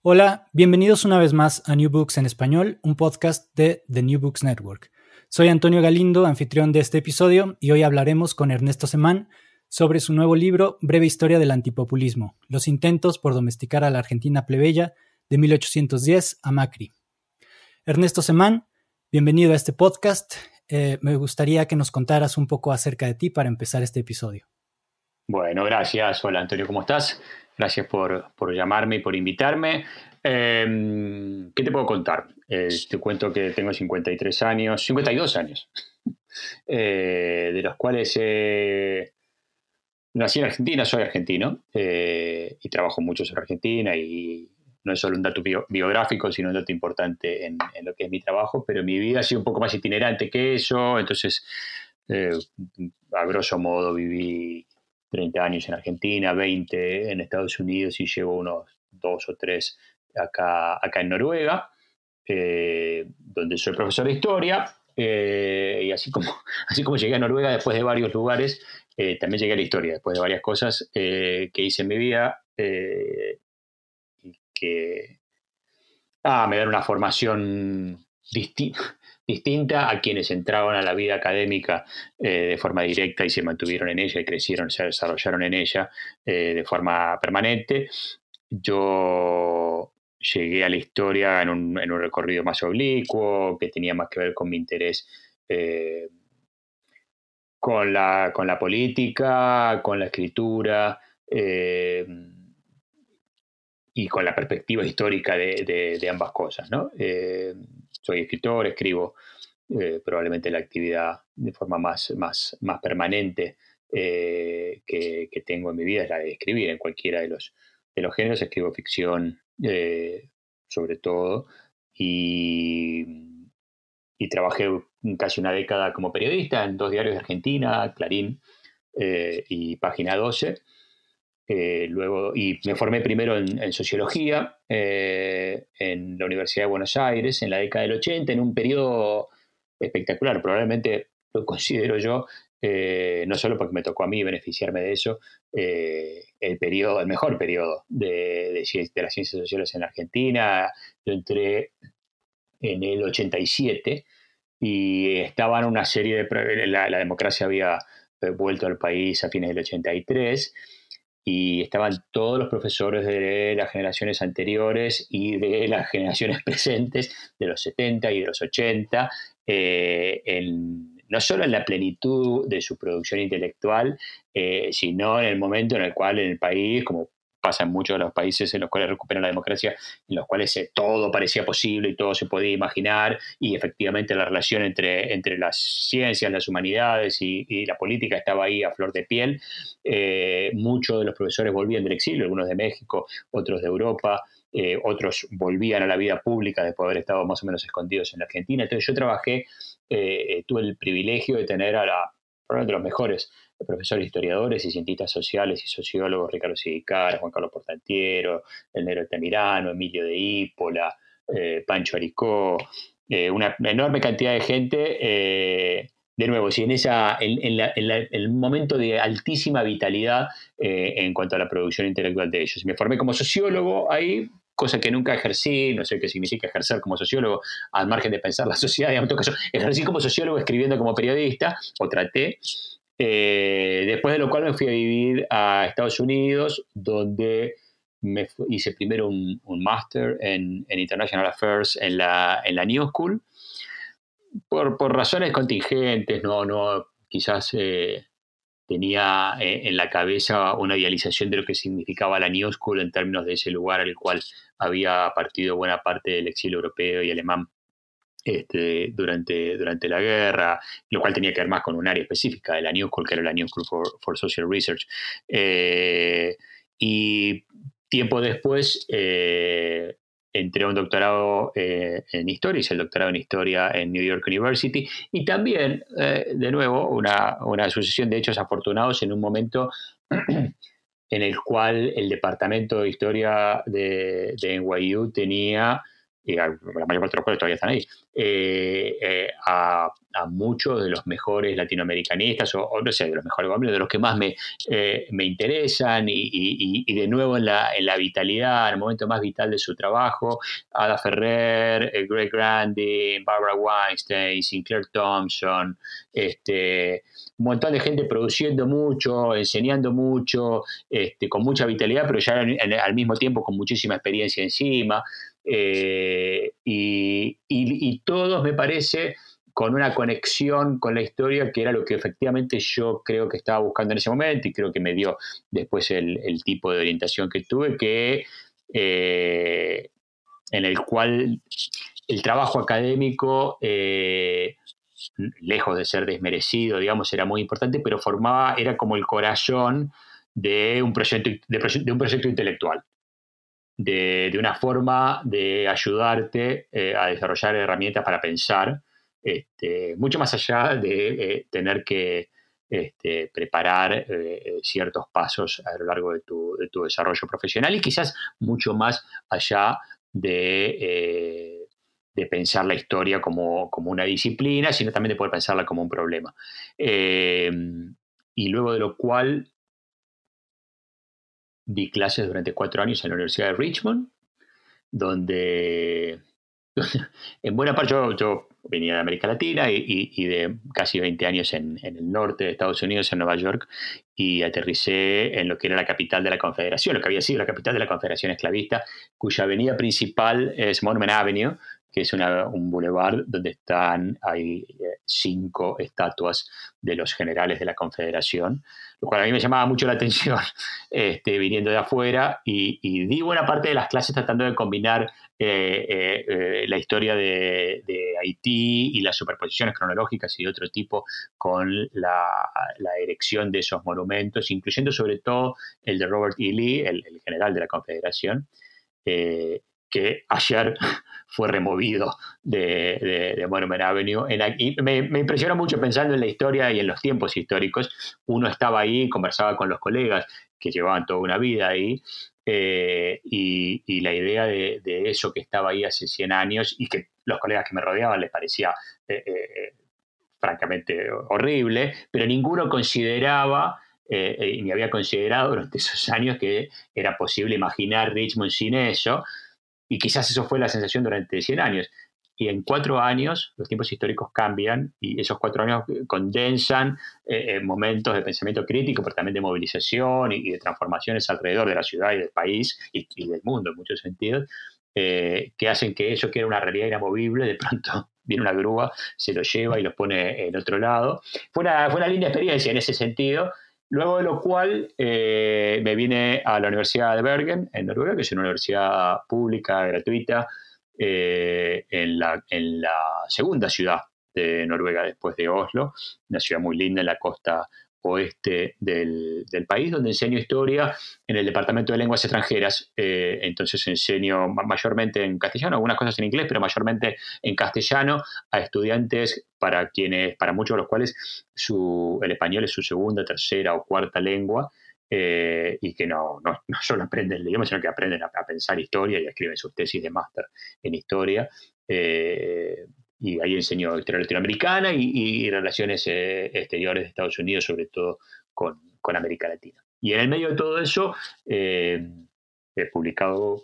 Hola, bienvenidos una vez más a New Books en español, un podcast de The New Books Network. Soy Antonio Galindo, anfitrión de este episodio, y hoy hablaremos con Ernesto Semán sobre su nuevo libro Breve Historia del Antipopulismo, los intentos por domesticar a la Argentina plebeya de 1810 a Macri. Ernesto Semán, bienvenido a este podcast. Eh, me gustaría que nos contaras un poco acerca de ti para empezar este episodio. Bueno, gracias. Hola Antonio, ¿cómo estás? Gracias por, por llamarme y por invitarme. Em, ¿Qué te puedo contar? Eh, te cuento que tengo 53 años, 52 años, eh, de los cuales eh, nací en Argentina, soy argentino y trabajo mucho en Argentina y no es solo un dato biográfico, sino un dato importante en, en, lo que es mi trabajo, pero mi vida ha sido un poco más itinerante que eso, entonces, a grosso modo, viví 30 años en Argentina, 20 en Estados Unidos y llevo unos dos o tres acá, acá en Noruega, eh, donde soy profesor de historia. Eh, y así como, así como llegué a Noruega después de varios lugares, eh, también llegué a la historia, después de varias cosas que hice en mi vida que ah, me dan una formación distinta distinta a quienes entraban a la vida académica eh, de forma directa y se mantuvieron en ella y crecieron, se desarrollaron en ella eh, de forma permanente. Yo llegué a la historia en un, recorrido más oblicuo, que tenía más que ver con mi interés eh, con, la, con la política, con la escritura y con la perspectiva histórica de, ambas cosas. ¿no? Soy escritor, escribo eh, probablemente la actividad de forma más, más, más permanente eh, que, tengo en mi vida es la de escribir en cualquiera de los, de los géneros. Escribo ficción eh, sobre todo y, trabajé casi una década como periodista en dos diarios de Argentina, Clarín y Página 12. Eh, luego, y me formé primero en, sociología eh, en la Universidad de Buenos Aires en la década del 80, en un periodo espectacular. Probablemente lo considero yo, eh, no solo porque me tocó a mí beneficiarme de eso, el periodo, el mejor periodo de, de, las ciencias sociales en Argentina. Yo entré en el 87 y estaban una serie de... La, la democracia había vuelto al país a fines del 83 y estaban todos los profesores de las generaciones anteriores y de las generaciones presentes, de los 70 y de los 80, eh, no solo en la plenitud de su producción intelectual, eh, sino en el momento en el cual en el país, como pasa en muchos de los países en los cuales recuperan la democracia, en los cuales eh, todo parecía posible y todo se podía imaginar, y efectivamente la relación entre, entre las ciencias, las humanidades y, la política estaba ahí a flor de piel. Eh, muchos de los profesores volvían del exilio, algunos de México, otros de Europa. Eh, otros volvían a la vida pública después de haber estado más o menos escondidos en la Argentina. Entonces yo trabajé, tuve el privilegio de tener a la, de los mejores profesores historiadores y cientistas sociales y sociólogos, Ricardo Sidicara, Juan Carlos Portantiero, El Nero Emilio de Ípola, eh, Pancho Aricó, eh, una enorme cantidad de gente de nuevo, si en, esa, en, el momento de altísima vitalidad en cuanto a la producción intelectual de ellos. Me formé como sociólogo ahí, cosa que nunca ejercí, no sé qué significa ejercer como sociólogo, al margen de pensar la sociedad, en caso, ejercí como sociólogo escribiendo como periodista, o traté, eh, después de lo cual me fui a vivir a Estados Unidos, donde hice primero un, máster en, International Affairs en la, en la New School, por, por razones contingentes, no, no, quizás eh, tenía eh, en la cabeza una idealización de lo que significaba la New School en términos de ese lugar al cual había partido buena parte del exilio europeo y alemán este, durante, durante la guerra, lo cual tenía que ver más con un área específica de la New School, que era la New School for, Social Research. Eh, y tiempo después eh, entré a un doctorado eh, en historia, hice el doctorado en historia en New York University y también, eh, de nuevo, una, una, sucesión de hechos afortunados en un momento en el cual el departamento de historia de, de NYU tenía y la mayor parte de los cuales todavía están ahí, eh, eh, a, muchos de los mejores latinoamericanistas, o, no sé, de los mejores de los que más me, eh, me interesan, y, de nuevo en la, en la vitalidad, en el momento más vital de su trabajo, Ada Ferrer, Greg Grandi, Barbara Weinstein, Sinclair Thompson, este, un montón de gente produciendo mucho, enseñando mucho, este, con mucha vitalidad, pero ya al mismo tiempo con muchísima experiencia encima. Eh, y, todos, me parece, con una conexión con la historia que era lo que efectivamente yo creo que estaba buscando en ese momento y creo que me dio después el, tipo de orientación que tuve, que eh, en el cual el trabajo académico, eh, lejos de ser desmerecido, digamos, era muy importante, pero formaba, era como el corazón de un proyecto, de un proyecto intelectual de, una forma de ayudarte eh, a desarrollar herramientas para pensar, este, mucho más allá de eh, tener que este, preparar eh, ciertos pasos a lo largo de tu, desarrollo profesional y quizás mucho más allá de, pensar la historia como, como, una disciplina, sino también de poder pensarla como un problema. y luego de lo cual di clases durante cuatro años en la Universidad de Richmond, donde, en buena parte yo, venía de América Latina y, de casi 20 años en, el norte de Estados Unidos, en Nueva York, y aterricé en lo que era la capital de la Confederación, lo que había sido la capital de la Confederación Esclavista, cuya avenida principal es Monument Avenue, que es un boulevard donde están, hay eh, cinco estatuas de los generales de la Confederación, lo cual a mí me llamaba mucho la atención este, viniendo de afuera y, di buena parte de las clases tratando de combinar eh, eh, la historia de, Haití y las superposiciones cronológicas y de otro tipo con la, erección de esos monumentos, incluyendo sobre todo el de Robert E. Lee, el, general de la Confederación, que ayer fue removido de, de, Monument Avenue. y me, me, impresiona mucho pensando en la historia y en los tiempos históricos. Uno estaba ahí, conversaba con los colegas que llevaban toda una vida ahí, eh, y, la idea de, eso que estaba ahí hace 100 años y que los colegas que me rodeaban les parecía eh, eh, francamente horrible, pero ninguno consideraba... ni había considerado durante esos años que era posible imaginar Richmond sin eso, y quizás eso fue la sensación durante 100 años. Y en cuatro años los tiempos históricos cambian y esos cuatro años condensan eh, eh, momentos de pensamiento crítico, pero también de movilización y, de transformaciones alrededor de la ciudad y del país y, del mundo en muchos sentidos, eh, que hacen que eso que era una realidad inamovible, de pronto viene una grúa, se lo lleva y lo pone en otro lado. Fue una, fue una linda experiencia en ese sentido Luego de lo cual eh, me vine a la Universidad de Bergen, en Noruega, que es una universidad pública, gratuita, eh, en, la, en, la, segunda ciudad de Noruega después de Oslo, una ciudad muy linda en la costa oeste del, país, donde enseño historia en el Departamento de Lenguas Extranjeras. Eh, entonces enseño mayormente en castellano, algunas cosas en inglés, pero mayormente en castellano a estudiantes para quienes, para muchos de los cuales el español es su segunda, tercera o cuarta lengua. Eh, y que no, no, solo aprenden el idioma, sino que aprenden a, pensar historia y escriben sus tesis de máster en historia. Eh, y ahí enseñó historia latinoamericana y, relaciones eh, exteriores de Estados Unidos, sobre todo con, América Latina. Y en el medio de todo eso, he publicado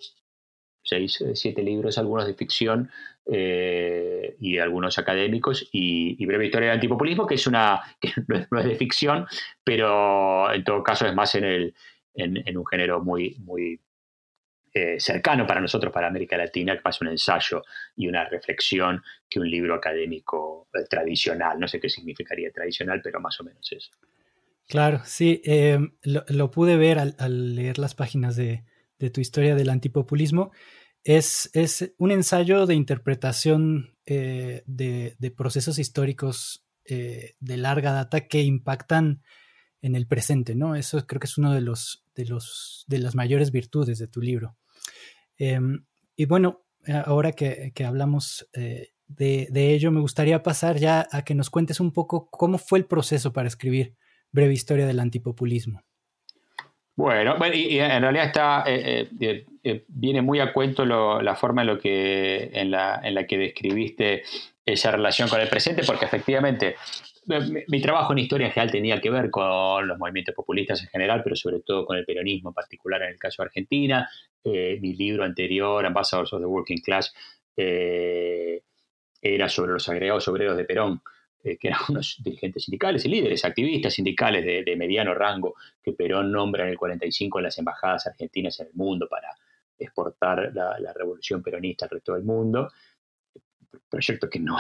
seis, siete libros, algunos de ficción y algunos académicos, y, Breve Historia del Antipopulismo, que es una que no es de ficción, pero en todo caso es más en, el, en, un género muy eh, cercano para nosotros, para América Latina, que más un ensayo y una reflexión que un libro académico eh, tradicional. No sé qué significaría tradicional, pero más o menos eso. Claro, sí, eh, lo, pude ver al, leer las páginas de, tu historia del antipopulismo. Es, es un ensayo de interpretación de, de, procesos históricos de larga data que impactan en el presente, ¿no? Eso creo que es uno de los, de los, de las mayores virtudes de tu libro. Em, y bueno, ahora que, hablamos eh, de, ello, me gustaría pasar ya a que nos cuentes un poco cómo fue el proceso para escribir Breve Historia del Antipopulismo. Bueno, y, en realidad está, eh, eh, viene muy a cuento la forma en, lo que, en, la, en la que describiste esa relación con el presente, porque efectivamente mi, trabajo en historia en general tenía que ver con los movimientos populistas en general, pero sobre todo con el peronismo en particular en el caso de Argentina. Eh, mi libro anterior, Ambassadors of the Working Class, eh, era sobre los agregados obreros de Perón, eh, que eran unos dirigentes sindicales y líderes, activistas sindicales de, mediano rango que Perón nombra en el 45 en las embajadas argentinas en el mundo para exportar la, revolución peronista al resto del mundo proyecto que no,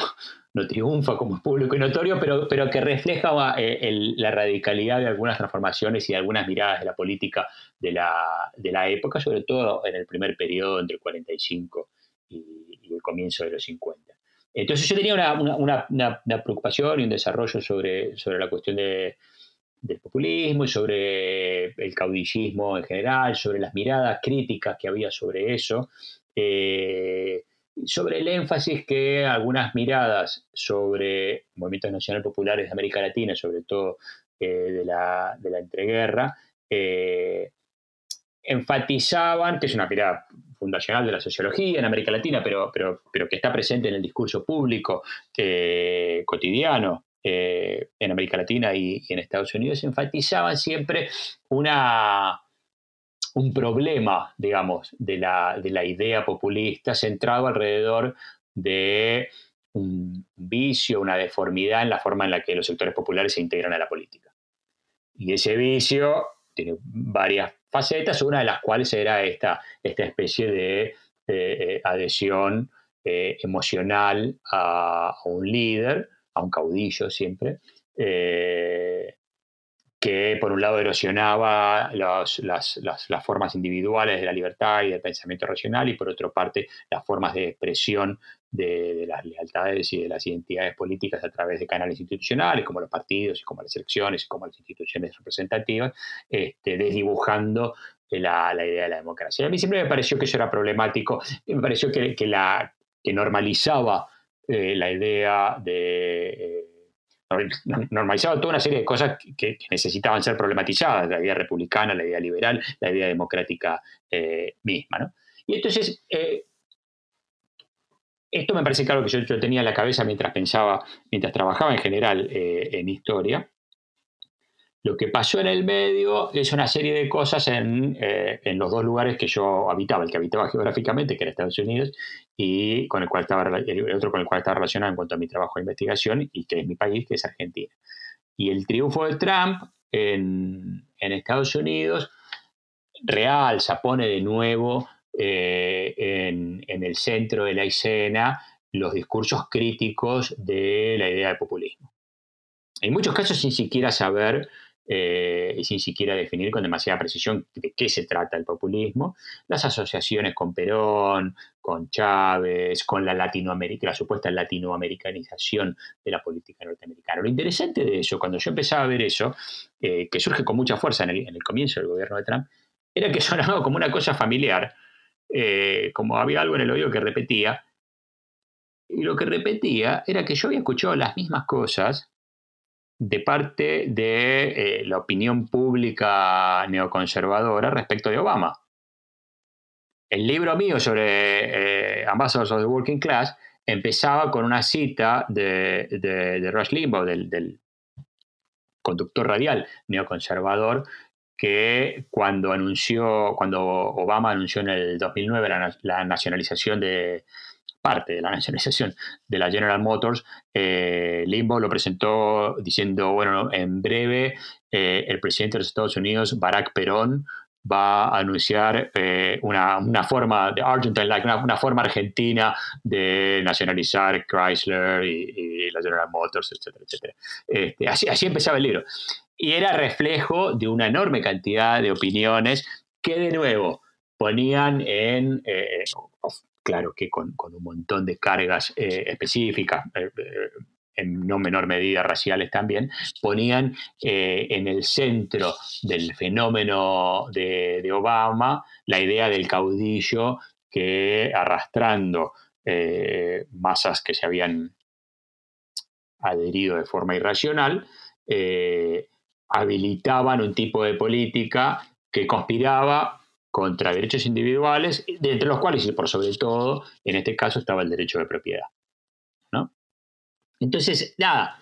no triunfa como es público y notorio, pero, pero que refleja eh, la radicalidad de algunas transformaciones y de algunas miradas de la política de la, de la época, sobre todo en el primer periodo entre el 45 y, el comienzo de los 50. Entonces yo tenía una, una, preocupación y un desarrollo sobre, sobre la cuestión de, del populismo y sobre el caudillismo en general, sobre las miradas críticas que había sobre eso. Eh, sobre el énfasis que algunas miradas sobre movimientos nacionales populares de América Latina, sobre todo eh, de, la, de, la, entreguerra, eh, enfatizaban, que es una mirada fundacional de la sociología en América Latina, pero, pero, pero que está presente en el discurso público eh, cotidiano en América Latina y, y en Estados Unidos, enfatizaban siempre una un problema, digamos, de la, de la idea populista centrado alrededor de un vicio, una deformidad en la forma en la que los sectores populares se integran a la política. Y ese vicio tiene varias facetas, una de las cuales era esta, esta especie de eh, adhesión eh, emocional a, un líder, a un caudillo siempre, eh, que por un lado erosionaba las, formas individuales de la libertad y del pensamiento racional y por otra parte las formas de expresión de, las lealtades y de las identidades políticas a través de canales institucionales como los partidos y como las elecciones y como las instituciones representativas, este, desdibujando la, idea de la democracia. A mí siempre me pareció que eso era problemático, me pareció que, la, que normalizaba eh, la idea de... Eh, normalizado toda una serie de cosas que, necesitaban ser problematizadas, la idea republicana, la idea liberal, la idea democrática eh, misma. Y entonces, esto me parece claro que yo, tenía en la cabeza mientras pensaba, mientras trabajaba en general eh, en historia, lo que pasó en el medio es una serie de cosas en, eh, los dos lugares que yo habitaba, el que habitaba geográficamente, que era Estados Unidos, y con el, cual estaba, otro con el cual estaba relacionado en cuanto a mi trabajo de investigación, y que es mi país, que es Argentina. Y el triunfo de Trump en, en Estados Unidos realza, pone de nuevo eh, en, en el centro de la escena los discursos críticos de la idea de populismo. En muchos casos sin siquiera saber eh, sin siquiera definir con demasiada precisión de qué se trata el populismo, las asociaciones con Perón, con Chávez, con la Latinoamérica, la supuesta latinoamericanización de la política norteamericana. Lo interesante de eso, cuando yo empezaba a ver eso, eh, que surge con mucha fuerza en el, comienzo del gobierno de Trump, era que sonaba como una cosa familiar, eh, como había algo en el oído que repetía, y lo que repetía era que yo había escuchado las mismas cosas de parte de eh, la opinión pública neoconservadora respecto de Obama. El libro mío sobre eh, Ambassadors of the Working Class empezaba con una cita de, de, Rush Limbaugh, del, conductor radial neoconservador, que cuando anunció, cuando Obama anunció en el 2009 la nacionalización de, parte de la nacionalización de la General Motors, eh, Limbo lo presentó diciendo, bueno, en breve eh, el presidente de los Estados Unidos, Barack Perón, va a anunciar eh, una, forma de Argentine, like, una, forma argentina de nacionalizar Chrysler y, la General Motors, etcétera, etcétera. Este, así, así empezaba el libro. Y era reflejo de una enorme cantidad de opiniones que de nuevo ponían en, claro que con, un montón de cargas eh, específicas, eh, eh, en no menor medida raciales también, ponían en el centro del fenómeno de, Obama la idea del caudillo que arrastrando masas que se habían adherido de forma irracional, habilitaban un tipo de política que conspiraba contra derechos individuales, entre los cuales, y por sobre todo, en este caso estaba el derecho de propiedad. ¿no? Entonces, nada,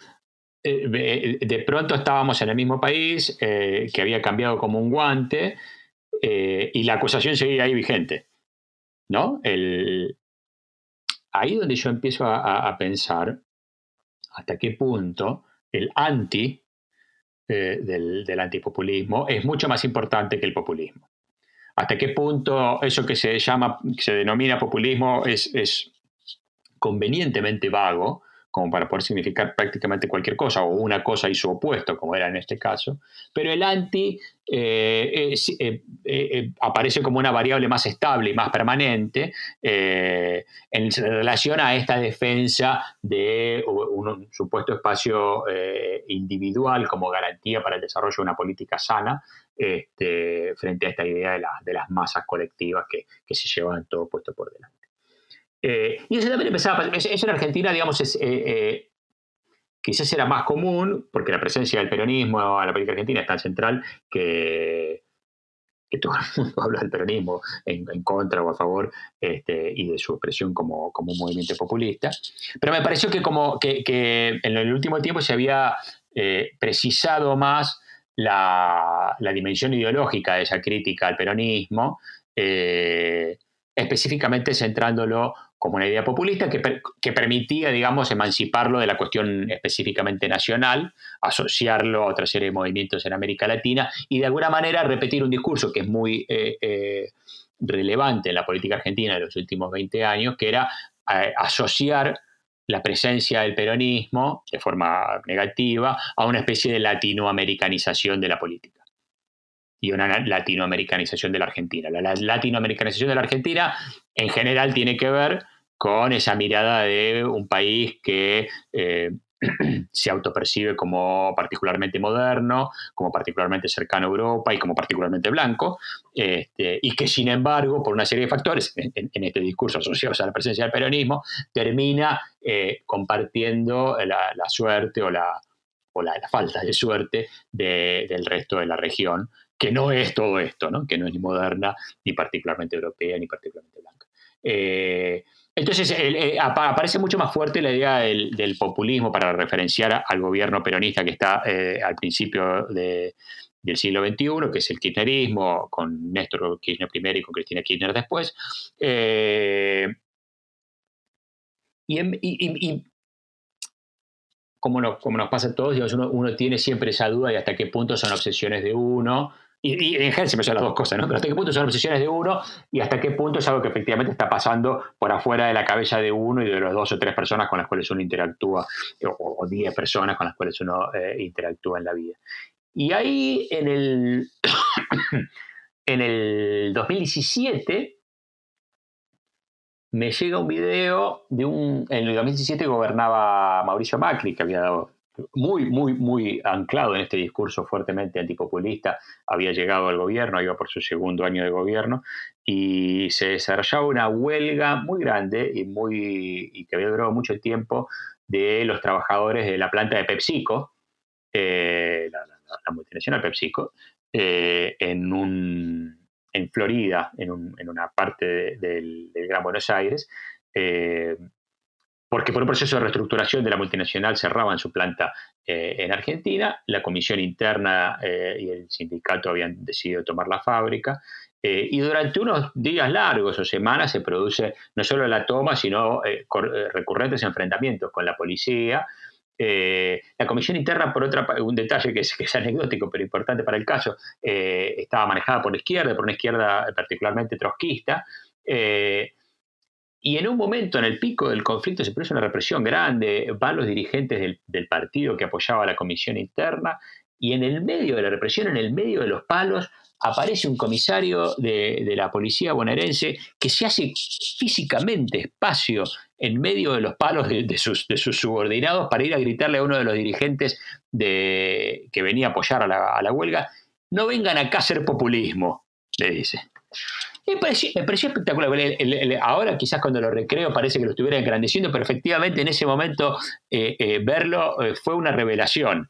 eh, de pronto estábamos en el mismo país, eh, que había cambiado como un guante, eh, y la acusación seguía ahí vigente. ¿no? El, ahí donde yo empiezo a, pensar hasta qué punto el anti del, del antipopulismo es mucho más importante que el populismo. Hasta qué punto eso que se llama, que se denomina populismo es, es convenientemente vago, como para poder significar prácticamente cualquier cosa, o una cosa y su opuesto, como era en este caso. Pero el anti eh, eh, eh, aparece como una variable más estable y más permanente en relación a esta defensa de un, supuesto espacio individual como garantía para el desarrollo de una política sana este, frente a esta idea de, las masas colectivas que, que se llevan todo puesto por delante. Eh, y eso también empezaba, eso en Argentina, digamos, es, eh, eh, quizás era más común, porque la presencia del peronismo en la política argentina es tan central que, que todo el mundo habla del peronismo en, contra o a favor este, y de su expresión como, como, un movimiento populista. Pero me pareció que, como, que, que en el último tiempo se había precisado más la, la, dimensión ideológica de esa crítica al peronismo, específicamente centrándolo como una idea populista que, permitía, digamos, emanciparlo de la cuestión específicamente nacional, asociarlo a otra serie de movimientos en América Latina y de alguna manera repetir un discurso que es muy eh, eh, relevante en la política argentina de los últimos 20 años, que era eh, asociar la presencia del peronismo de forma negativa a una especie de latinoamericanización de la política y una latinoamericanización de la Argentina. La, latinoamericanización de la Argentina en general tiene que ver con esa mirada de un país que eh, se autopercibe como particularmente moderno, como particularmente cercano a Europa y como particularmente blanco, este, y que sin embargo, por una serie de factores, en, este discurso asociados a la presencia del peronismo, termina eh, compartiendo la, suerte o la, o la, falta de suerte del resto de la región, que no es todo esto, ¿no? que no es ni moderna, ni particularmente europea, ni particularmente blanca. Eh, entonces eh, aparece mucho más fuerte la idea del, populismo para referenciar al gobierno peronista que está eh, al principio del siglo XXI, que es el kirchnerismo, con Néstor Kirchner primero y con Cristina Kirchner después. y, como, nos pasa a todos, uno, uno, tiene siempre esa duda de hasta qué punto son obsesiones de uno y, en general siempre son las dos cosas, ¿no? Pero hasta qué punto son obsesiones de uno y hasta qué punto es algo que efectivamente está pasando por afuera de la cabeza de uno y de las dos o tres personas con las cuales uno interactúa, o, diez personas con las cuales uno eh, interactúa en la vida. Y ahí en el, en el 2017 me llega un video de un... En el 2017 gobernaba Mauricio Macri, que había dado muy, muy, muy anclado en este discurso fuertemente antipopulista, había llegado al gobierno, iba por su segundo año de gobierno, y se desarrollaba una huelga muy grande y, muy, y que había durado mucho tiempo de los trabajadores de la planta de PepsiCo, eh, la, multinacional PepsiCo, eh, en, un, en Florida, en, una parte del, Gran Buenos Aires, eh, porque por un proceso de reestructuración de la multinacional cerraban su planta eh, en Argentina, la comisión interna eh, y el sindicato habían decidido tomar la fábrica, eh, y durante unos días largos o semanas se produce no solo la toma, sino recurrentes enfrentamientos con la policía. la comisión interna, por otra un detalle que es, que es anecdótico pero importante para el caso, estaba manejada por la izquierda, por una izquierda particularmente trotskista. Y en un momento, en el pico del conflicto, se produce una represión grande, van los dirigentes del, partido que apoyaba a la comisión interna, y en el medio de la represión, en el medio de los palos, aparece un comisario de, la policía bonaerense que se hace físicamente espacio en medio de los palos de, sus, subordinados para ir a gritarle a uno de los dirigentes que venía a apoyar a la, a la huelga, no vengan acá a hacer populismo, le dice. Me pareció, espectacular. ahora quizás cuando lo recreo parece que lo estuviera engrandeciendo, pero efectivamente en ese momento eh, eh, verlo eh, fue una revelación.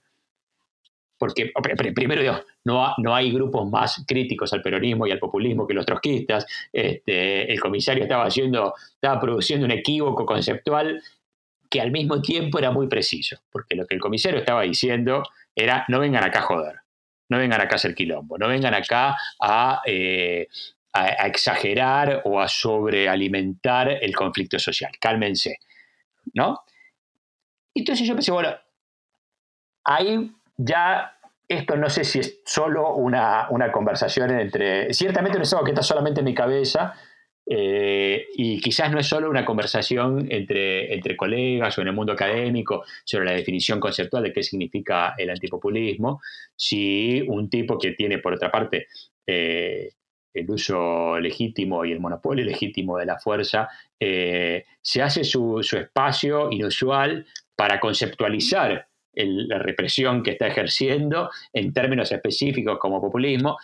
Porque primero no, no hay grupos más críticos al peronismo y al populismo que los trotskistas. Este, el comisario estaba, haciendo, estaba produciendo un equívoco conceptual que al mismo tiempo era muy preciso, porque lo que el comisario estaba diciendo era no vengan acá a joder, no vengan acá a hacer quilombo, no vengan acá a, a, exagerar o a sobrealimentar el conflicto social. Cálmense, ¿no? Entonces yo pensé, bueno, ahí ya esto no sé si es solo una, conversación entre... Ciertamente no es algo que está solamente en mi cabeza eh, y quizás no es solo una conversación entre, entre colegas o en el mundo académico sobre la definición conceptual de qué significa el antipopulismo, si un tipo que tiene, por otra parte, eh, el uso legítimo y el monopolio legítimo de la fuerza, eh, se hace su, espacio inusual para conceptualizar la represión que está ejerciendo en términos específicos como populismo,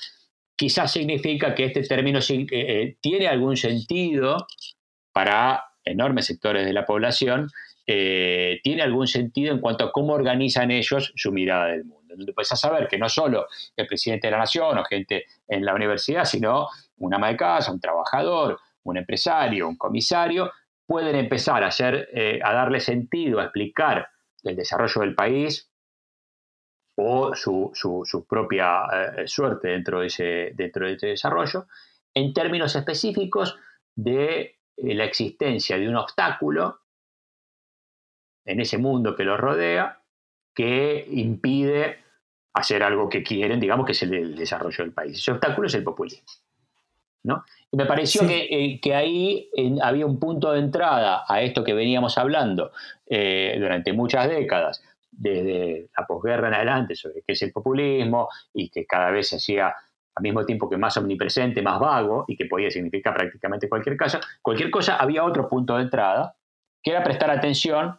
quizás significa que este término eh, eh, tiene algún sentido para enormes sectores de la población, tiene algún sentido en cuanto a cómo organizan ellos su mirada del mundo donde puedes saber que no solo el presidente de la nación o gente en la universidad, sino un ama de casa, un trabajador, un empresario, un comisario, pueden empezar a, hacer, eh, a darle sentido, a explicar el desarrollo del país o su, propia eh, suerte dentro de, ese, dentro de ese desarrollo, en términos específicos de eh, la existencia de un obstáculo en ese mundo que los rodea que impide hacer algo que quieren, digamos que es el, desarrollo del país. Ese obstáculo es el populismo. ¿no? Y me pareció que, eh, ahí había un punto de entrada a esto que veníamos hablando eh, durante muchas décadas, desde la posguerra en adelante, sobre qué es el populismo y que cada vez se hacía al mismo tiempo que más omnipresente, más vago y que podía significar prácticamente cualquier cosa, cualquier cosa, había otro punto de entrada, que era prestar atención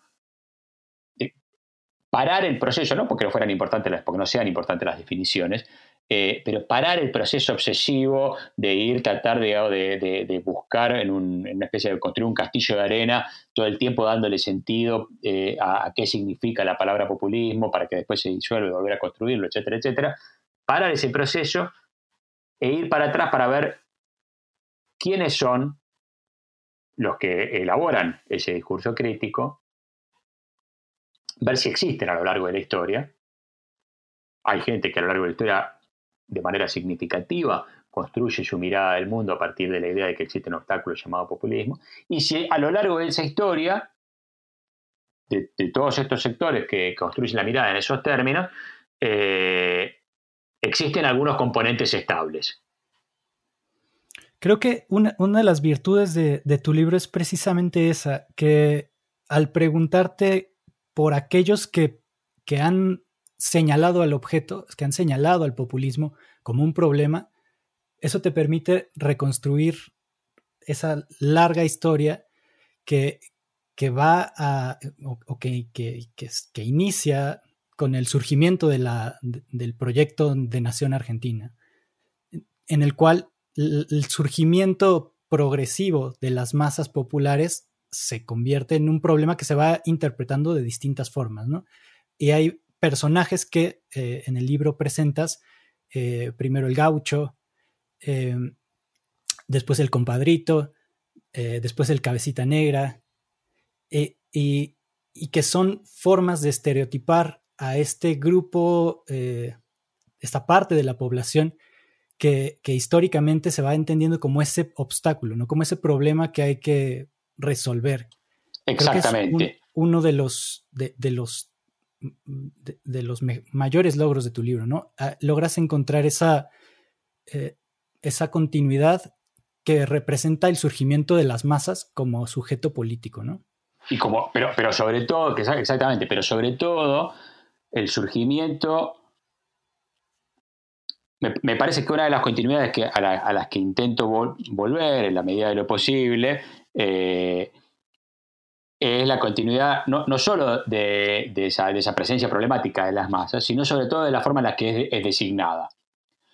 parar el proceso, no porque no fueran importantes las, porque no sean importantes las definiciones, eh, pero parar el proceso obsesivo de ir, tratar de, buscar en, una especie de construir un castillo de arena, todo el tiempo dándole sentido eh, a, qué significa la palabra populismo para que después se disuelva y volver a construirlo, etcétera, etcétera. Parar ese proceso e ir para atrás para ver quiénes son los que elaboran ese discurso crítico ver si existen a lo largo de la historia. Hay gente que a lo largo de la historia, de manera significativa, construye su mirada del mundo a partir de la idea de que existe un obstáculo llamado populismo. Y si a lo largo de esa historia, de, todos estos sectores que construyen la mirada en esos términos, eh, existen algunos componentes estables. Creo que una, de las virtudes de, de, tu libro es precisamente esa, que al preguntarte por aquellos que, han señalado al objeto, que han señalado al populismo como un problema, eso te permite reconstruir esa larga historia que, que va a, o, que, que, que, inicia con el surgimiento de la, del proyecto de Nación Argentina, en el cual el surgimiento progresivo de las masas populares se convierte en un problema que se va interpretando de distintas formas, ¿no? Y hay personajes que eh, en el libro presentas, eh, primero el gaucho, eh, después el compadrito, después el cabecita negra, y, y, que son formas de estereotipar a este grupo, esta parte de la población que, históricamente se va entendiendo como ese obstáculo, ¿no? Como ese problema que hay que resolver. Exactamente. uno de los, de, los, de, los mayores logros de tu libro, ¿no? Ah, logras encontrar esa, eh, esa continuidad que representa el surgimiento de las masas como sujeto político, ¿no? Y como, pero, pero sobre todo, exactamente, pero sobre todo el surgimiento me, parece que una de las continuidades que, a, las que intento volver en la medida de lo posible eh, es la continuidad no, no solo de, esa, esa, presencia problemática de las masas, sino sobre todo de la forma en la que es designada.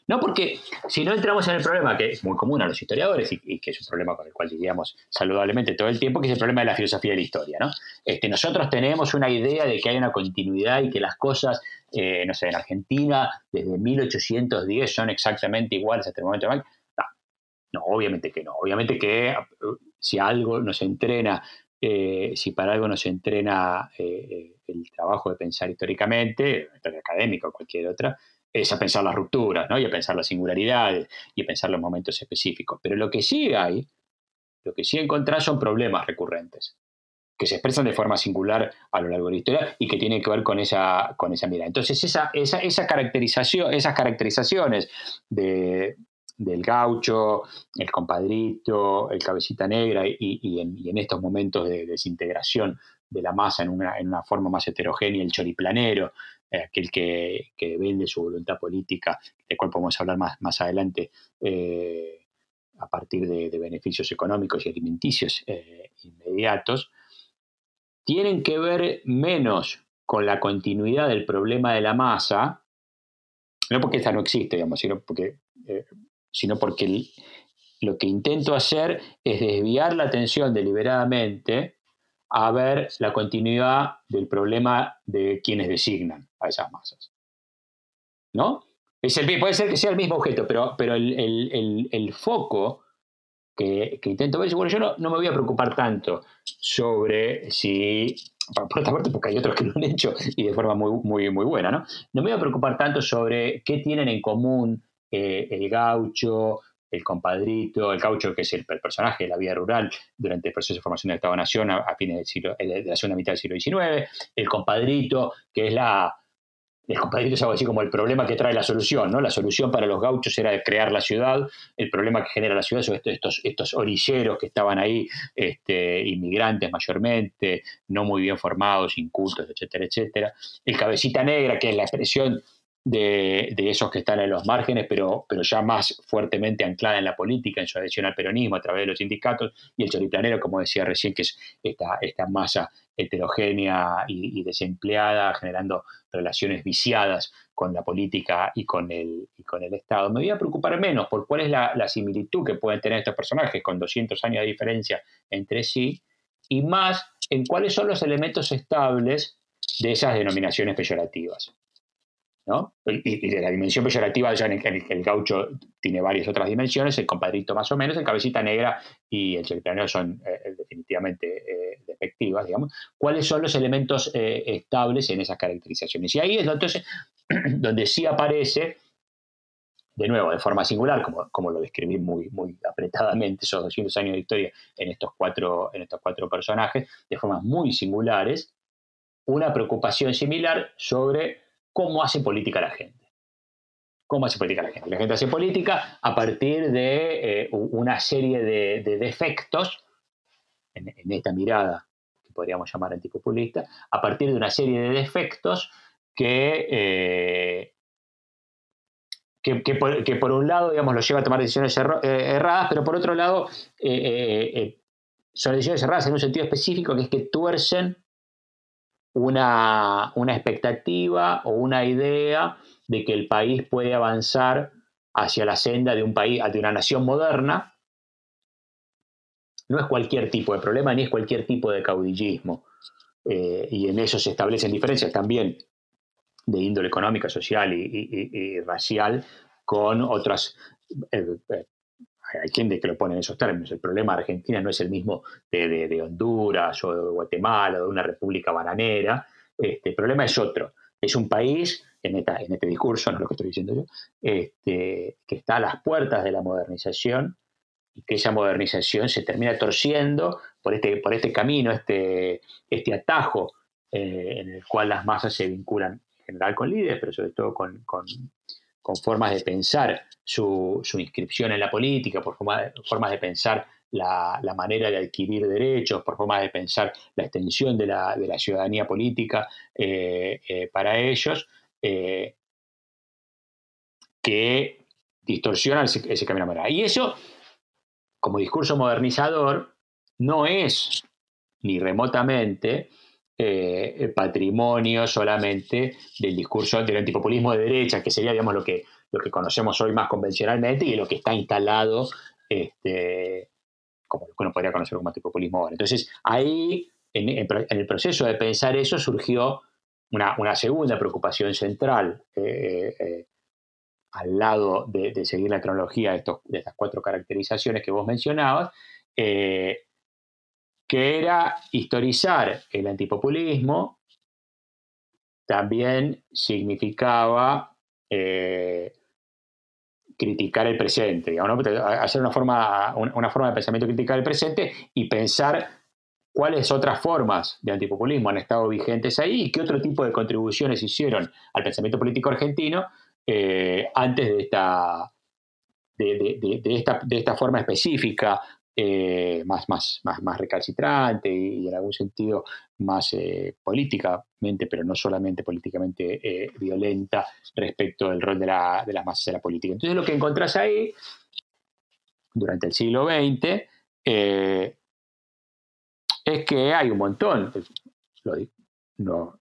No porque si no entramos en el problema que es muy común a los historiadores y, que es un problema con el cual lidiamos saludablemente todo el tiempo, que es el problema de la filosofía de la historia. ¿no? Este, nosotros tenemos una idea de que hay una continuidad y que las cosas, eh, no sé, en Argentina desde 1810 son exactamente iguales hasta el momento de No, no, obviamente que no. Obviamente que eh, si algo nos entrena, eh, si para algo nos entrena el trabajo de pensar históricamente, historia académica o cualquier otra, es a pensar las rupturas, ¿no? Y a pensar las singularidades y a pensar los momentos específicos. Pero lo que sí hay, lo que sí encontrar son problemas recurrentes que se expresan de forma singular a lo largo de la historia y que tienen que ver con esa, con esa mirada. Entonces, esa, esa, caracterización, esas caracterizaciones de, del gaucho, el compadrito, el cabecita negra y, en, estos momentos de desintegración de la masa en una, en una forma más heterogénea, el choriplanero, eh, aquel que, vende su voluntad política, de cual podemos hablar más, más adelante, eh, a partir de, beneficios económicos y alimenticios eh, inmediatos, tienen que ver menos con la continuidad del problema de la masa, no porque esta no existe, digamos, sino porque, sino porque lo que intento hacer es desviar la atención deliberadamente a ver la continuidad del problema de quienes designan a esas masas. ¿No? Es el, puede ser que sea el mismo objeto, pero, pero el, foco que, intento ver, bueno, yo no, me voy a preocupar tanto sobre si, por otra parte, porque hay otros que lo han hecho y de forma muy, muy, muy buena, ¿no? No me voy a preocupar tanto sobre qué tienen en común eh, el gaucho, el compadrito, el caucho, que es el, personaje de la vida rural durante el proceso de formación del Estado-Nación a, fines del siglo, de la segunda mitad del siglo XIX, el compadrito, que es la... El compadrito es algo así como el problema que trae la solución, ¿no? La solución para los gauchos era crear la ciudad, el problema que genera la ciudad son estos, estos orilleros que estaban ahí, este, inmigrantes mayormente, no muy bien formados, incultos, etcétera, etcétera. El cabecita negra, que es la expresión de, esos que están en los márgenes, pero, pero ya más fuertemente anclada en la política, en su adhesión al peronismo a través de los sindicatos, y el choriplanero, como decía recién, que es esta, esta masa heterogénea y, desempleada, generando relaciones viciadas con la política y con el, y con el Estado. Me voy a preocupar menos por cuál es la, la similitud que pueden tener estos personajes con 200 años de diferencia entre sí, y más en cuáles son los elementos estables de esas denominaciones peyorativas. Y, de la dimensión peyorativa, ya en el, gaucho tiene varias otras dimensiones, el compadrito más o menos, el cabecita negra y el choriplanero son eh, eh, definitivamente eh, digamos. ¿Cuáles son los elementos estables en esas caracterizaciones? Y ahí es entonces donde sí aparece, de nuevo, de forma singular, como, como lo describí muy, muy apretadamente, esos 200 años de historia en estos, cuatro, en estos cuatro personajes, de formas muy singulares, una preocupación similar sobre cómo hace política la gente. ¿Cómo hace política la gente? La gente hace política a partir de eh, una serie de, defectos, en, esta mirada que podríamos llamar antipopulista, a partir de una serie de defectos que, eh, que, por, un lado, digamos, lo lleva a tomar decisiones erradas, pero por otro lado, son decisiones erradas en un sentido específico, que es que tuercen una, una expectativa o una idea de que el país puede avanzar hacia la senda de un país, de una nación moderna, no es cualquier tipo de problema ni es cualquier tipo de caudillismo. Eh, y en eso se establecen diferencias también de índole económica, social y, racial con otras... Eh, eh, hay de que lo pone en esos términos. El problema de Argentina no es el mismo de, Honduras o de Guatemala o de una república bananera. Este, el problema es otro. Es un país, en, en este discurso, no es lo que estoy diciendo yo, este, que está a las puertas de la modernización y que esa modernización se termina torciendo por este, por este camino, este, este atajo eh, en el cual las masas se vinculan en general con líderes, pero sobre todo con, formas de pensar su, inscripción en la política, por formas de pensar la, manera de adquirir derechos, por formas de pensar la extensión de la, ciudadanía política eh, eh, para ellos, que distorsionan ese, ese camino. Y eso como discurso modernizador no es ni remotamente eh, patrimonio solamente del discurso del antipopulismo de derecha, que sería, digamos, lo que, lo que conocemos hoy más convencionalmente y lo que está instalado, este, como uno podría conocer como antipopulismo ahora. Entonces, ahí, en, el proceso de pensar eso, surgió una, segunda preocupación central eh, eh, al lado de, seguir la cronología de, estas cuatro caracterizaciones que vos mencionabas, eh, que era historizar el antipopulismo, también significaba eh, criticar el presente, hacer una forma, una forma de pensamiento criticar el presente y pensar cuáles otras formas de antipopulismo han estado vigentes ahí y qué otro tipo de contribuciones hicieron al pensamiento político argentino eh, antes de esta, de, esta, de esta forma específica, eh, más, más, más, más recalcitrante y, en algún sentido más eh, políticamente, pero no solamente políticamente violenta respecto del rol de, la, de las masas de la política. Entonces lo que encontrás ahí, durante el siglo XX, es que hay un montón, no,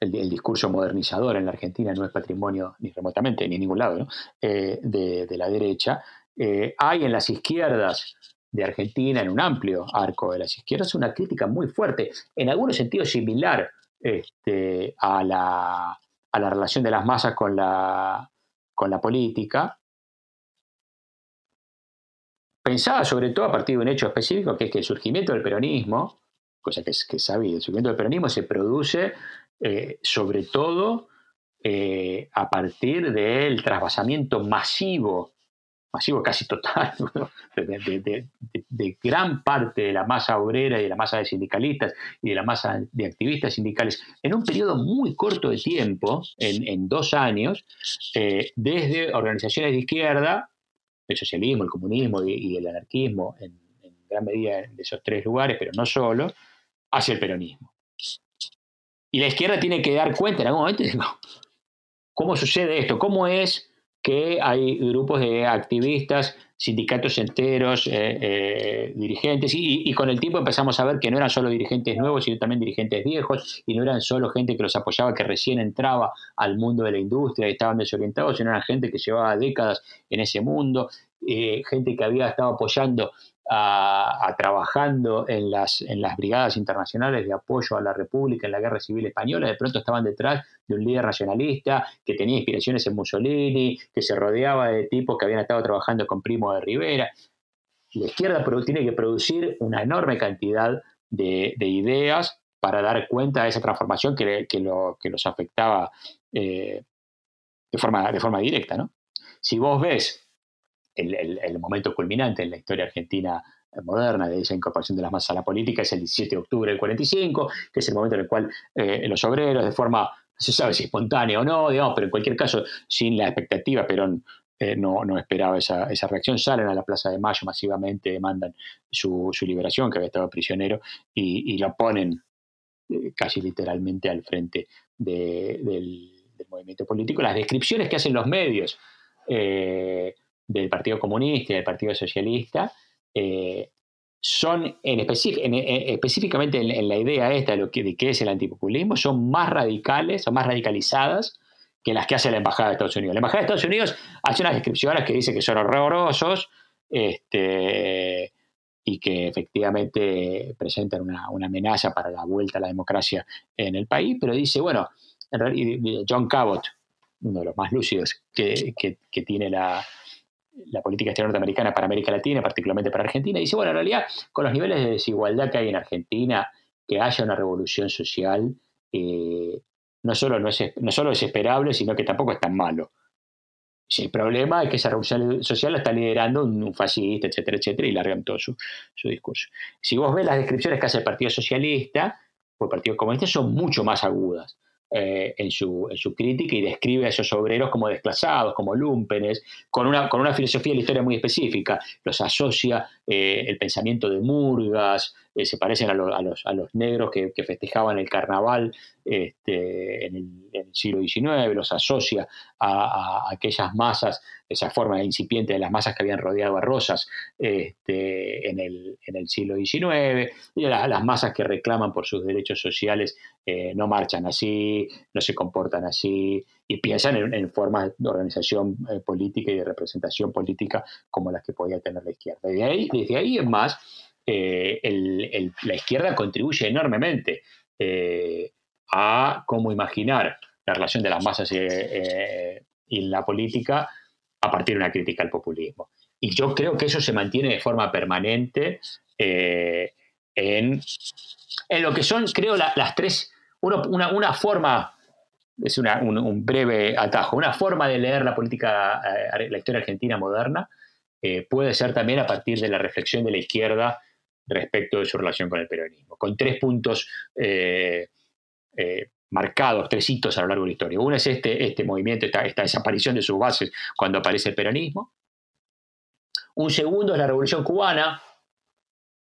el, discurso modernizador en la Argentina no es patrimonio ni remotamente, ni en ningún lado, eh, de, la derecha. Eh, hay en las izquierdas de Argentina, en un amplio arco de las izquierdas, una crítica muy fuerte, en algunos sentidos similar este, a, la, relación de las masas con la, con la política, pensada sobre todo a partir de un hecho específico, que es que el surgimiento del peronismo, cosa que es, que es sabido, el surgimiento del peronismo se produce eh, sobre todo eh, a partir del trasvasamiento masivo, masivo casi total, de, gran parte de la masa obrera y de la masa de sindicalistas y de la masa de activistas sindicales en un periodo muy corto de tiempo, en, dos años, eh, desde organizaciones de izquierda, el socialismo, el comunismo y, el anarquismo, en, gran medida de esos tres lugares, pero no solo, hacia el peronismo. Y la izquierda tiene que dar cuenta en algún momento cómo sucede esto, cómo es que hay grupos de activistas, sindicatos enteros, eh, eh, dirigentes, y, con el tiempo empezamos a ver que no eran solo dirigentes nuevos, sino también dirigentes viejos, y no eran solo gente que los apoyaba, que recién entraba al mundo de la industria y estaban desorientados, sino eran gente que llevaba décadas en ese mundo, eh, gente que había estado apoyando a, trabajando en las, en las brigadas internacionales de apoyo a la República en la Guerra Civil Española, de pronto estaban detrás de un líder nacionalista que tenía inspiraciones en Mussolini, que se rodeaba de tipos que habían estado trabajando con Primo de Rivera. La izquierda tiene que producir una enorme cantidad de, ideas para dar cuenta de esa transformación que, que, lo, que los afectaba eh, de, forma, de forma directa. ¿no? Si vos ves el, momento culminante en la historia argentina moderna de esa incorporación de las masas a la política es el 17 de octubre del 45, que es el momento en el cual eh, los obreros, de forma, no se sabe si espontánea o no, digamos, pero en cualquier caso, sin la expectativa, Perón eh, no, no, esperaba esa, esa, reacción, salen a la Plaza de Mayo masivamente, demandan su, su liberación, que había estado prisionero, y, lo ponen eh, casi literalmente al frente del, movimiento político, las descripciones que hacen los medios eh, del Partido Comunista y del Partido Socialista eh, son en, específicamente en, la idea esta de, lo que, qué es el antipopulismo, son más radicales, son más radicalizadas que las que hace la Embajada de Estados Unidos. La Embajada de Estados Unidos hace unas descripciones que dice que son horrorosos este, y que efectivamente presentan una, amenaza para la vuelta a la democracia en el país, pero dice, bueno, John Cabot, uno de los más lúcidos que, tiene la, política exterior norteamericana para América Latina, particularmente para Argentina, dice, bueno, en realidad, con los niveles de desigualdad que hay en Argentina, que haya una revolución social, eh, no, solo no, es, no solo es esperable, sino que tampoco es tan malo. el problema es que esa revolución social la está liderando un, fascista, etcétera, etcétera, y largan todo su, su, discurso. Si vos ves las descripciones que hace el Partido Socialista o el Partido Comunista, son mucho más agudas. Eh, en, su, en, su, crítica y describe a esos obreros como desplazados, como lumpenes, con una, con una filosofía de la historia muy específica. Los asocia eh, el pensamiento de Murgas, se parecen a, a, los, a, los, negros que, festejaban el carnaval este, en, el, siglo XIX, los asocia a, aquellas masas, esa forma incipiente de las masas que habían rodeado a Rosas este, en, el, en, el, siglo XIX, y las masas que reclaman por sus derechos sociales eh, no marchan así, no se comportan así, y piensan en, formas de organización eh, política y de representación política como las que podía tener la izquierda. Desde ahí, desde ahí en más, eh, la izquierda contribuye enormemente eh, a cómo imaginar la relación de las masas eh, y la política a partir de una crítica al populismo. Y yo creo que eso se mantiene de forma permanente en, lo que son, creo, las tres, una, forma es un, breve atajo. Una forma de leer la política, la historia argentina moderna, puede ser también a partir de la reflexión de la izquierda respecto de su relación con el peronismo, con tres puntos eh, eh, marcados, tres hitos a lo largo de la historia. Uno es este, este movimiento, esta, desaparición de sus bases cuando aparece el peronismo. Un segundo es la Revolución Cubana,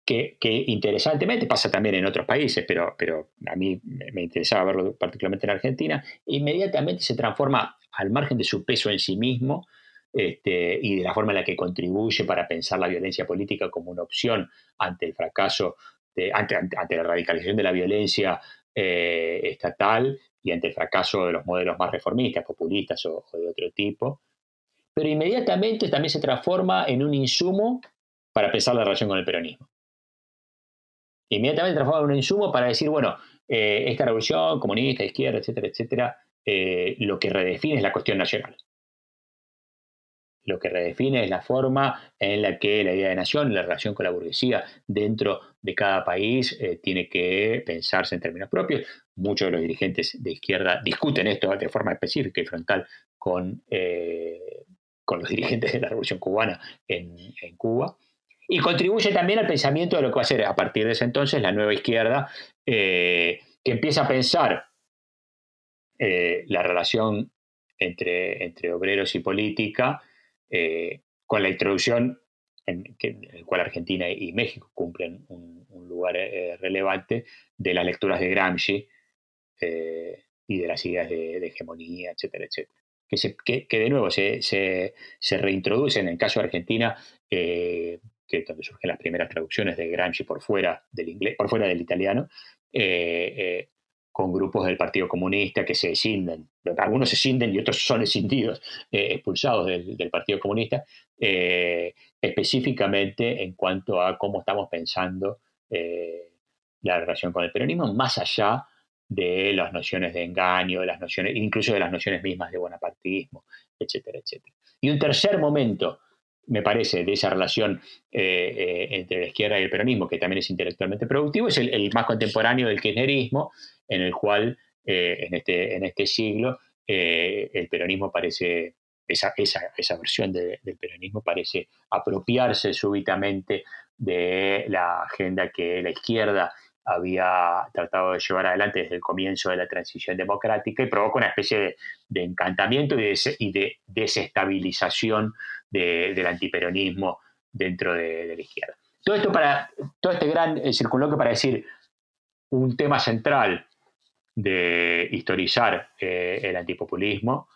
que, interesantemente pasa también en otros países, pero, pero a mí me interesaba verlo particularmente en Argentina, inmediatamente se transforma al margen de su peso en sí mismo este, y de la forma en la que contribuye para pensar la violencia política como una opción ante el fracaso, ante, la radicalización de la violencia eh, estatal y ante el fracaso de los modelos más reformistas, populistas o, de otro tipo. Pero inmediatamente también se transforma en un insumo para pensar la relación con el peronismo. Inmediatamente se transforma en un insumo para decir, bueno, eh, esta revolución comunista, izquierda, etcétera, etcétera, eh, lo que redefine es la cuestión nacional lo que redefine es la forma en la que la idea de nación, la relación con la burguesía dentro de cada país eh, tiene que pensarse en términos propios. Muchos de los dirigentes de izquierda discuten esto de forma específica y frontal con, eh, con los dirigentes de la Revolución Cubana en, Cuba. Y contribuye también al pensamiento de lo que va a ser a partir de ese entonces la nueva izquierda, eh, que empieza a pensar la relación entre, entre obreros y política eh, con la introducción en, el cual Argentina y México cumplen un, lugar eh, relevante de las lecturas de Gramsci eh, y de las ideas de, hegemonía, etcétera, etcétera. Que, que, de nuevo se, se, se, reintroducen en el caso de Argentina, que es donde surgen las primeras traducciones de Gramsci por fuera del inglés, por fuera del italiano, con grupos del Partido Comunista que se escinden. Algunos se escinden y otros son escindidos, eh, expulsados del, Partido Comunista, eh, específicamente en cuanto a cómo estamos pensando eh, la relación con el peronismo, más allá de las nociones de engaño, de las nociones, incluso de las nociones mismas de bonapartismo, etcétera, etcétera. Y un tercer momento, me parece, de esa relación entre la izquierda y el peronismo, que también es intelectualmente productivo, es el más contemporáneo del kirchnerismo, en el cual eh, en, este, en este siglo eh, el peronismo parece, esa, esa, versión del peronismo parece apropiarse súbitamente de la agenda que la izquierda había tratado de llevar adelante desde el comienzo de la transición democrática y provoca una especie de, encantamiento y de, desestabilización del antiperonismo dentro de, la izquierda. Todo esto para, todo este gran circunloquio para decir un tema central de historizar eh, el antipopulismo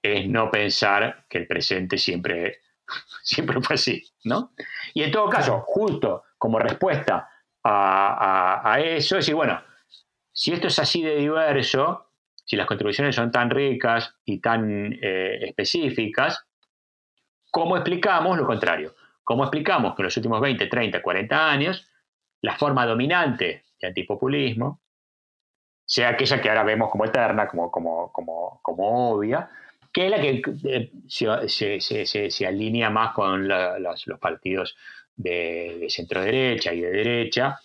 es no pensar que el presente siempre, siempre fue así, ¿no? Y en todo caso, justo como respuesta a, eso, es decir, bueno, si esto es así de diverso, si las contribuciones son tan ricas y tan eh, específicas, ¿cómo explicamos lo contrario? ¿Cómo explicamos que en los últimos 20, 30, 40 años la forma dominante de antipopulismo sea aquella que ahora vemos como eterna, como, como, como, como obvia, que es la que eh, se, alinea más con los, partidos de, centro derecha y de derecha.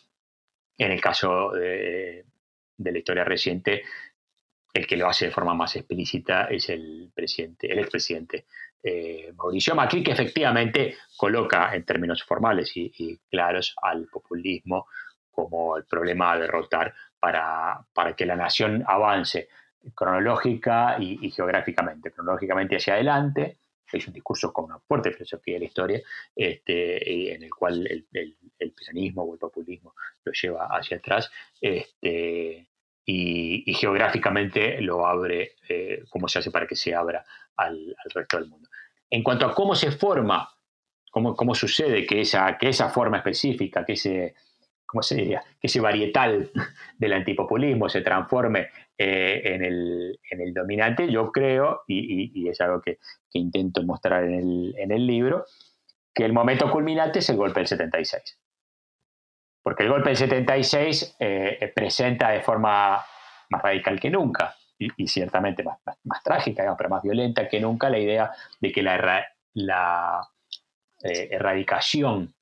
En el caso de, la historia reciente, el que lo hace de forma más explícita es el presidente, el expresidente eh, Mauricio Macri, que efectivamente coloca en términos formales y, y, claros al populismo como el problema a derrotar para, para que la nación avance cronológica y, geográficamente, cronológicamente hacia adelante. Es un discurso con una fuerte filosofía de la historia, este, en el cual el, el, peronismo o el populismo lo lleva hacia atrás, este, y, geográficamente lo abre, eh, como se hace para que se abra al, resto del mundo. En cuanto a cómo se forma, cómo, cómo sucede que esa, que esa forma específica, que ese, ¿cómo se diría? Que ese varietal del antipopulismo se transforme eh, en, el, en, el, dominante, yo creo, y, es algo que, intento mostrar en el, en el, libro, que el momento culminante es el golpe del 76. Porque el golpe del 76 eh, presenta de forma más radical que nunca, y, ciertamente más, más, trágica, pero más violenta que nunca, la idea de que la, eh, erradicación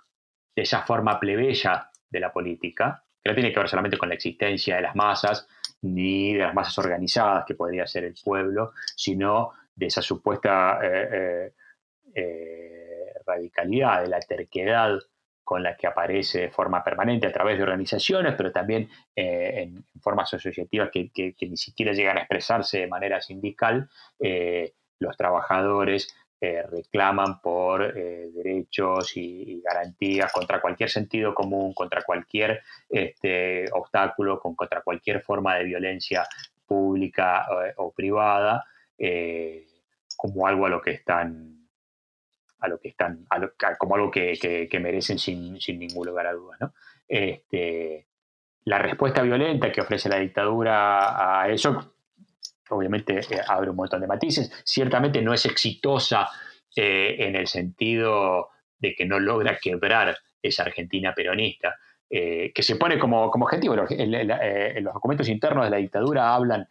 de esa forma plebeya de la política, que no tiene que ver solamente con la existencia de las masas, ni de las masas organizadas que podría ser el pueblo, sino de esa supuesta eh, eh, eh, radicalidad, de la terquedad con la que aparece de forma permanente a través de organizaciones, pero también en, formas asociativas que, ni siquiera llegan a expresarse de manera sindical, los trabajadores reclaman por eh, derechos y, garantías contra cualquier sentido común, contra cualquier este, obstáculo, contra cualquier forma de violencia pública eh, o privada, eh, como algo a lo que están a lo que están, como algo que, merecen sin, ningún lugar a dudas. Este, la respuesta violenta que ofrece la dictadura a eso obviamente eh, abre un montón de matices. Ciertamente no es exitosa eh, en el sentido de que no logra quebrar esa Argentina peronista, eh, que se pone como, objetivo. Los, los documentos internos de la dictadura hablan,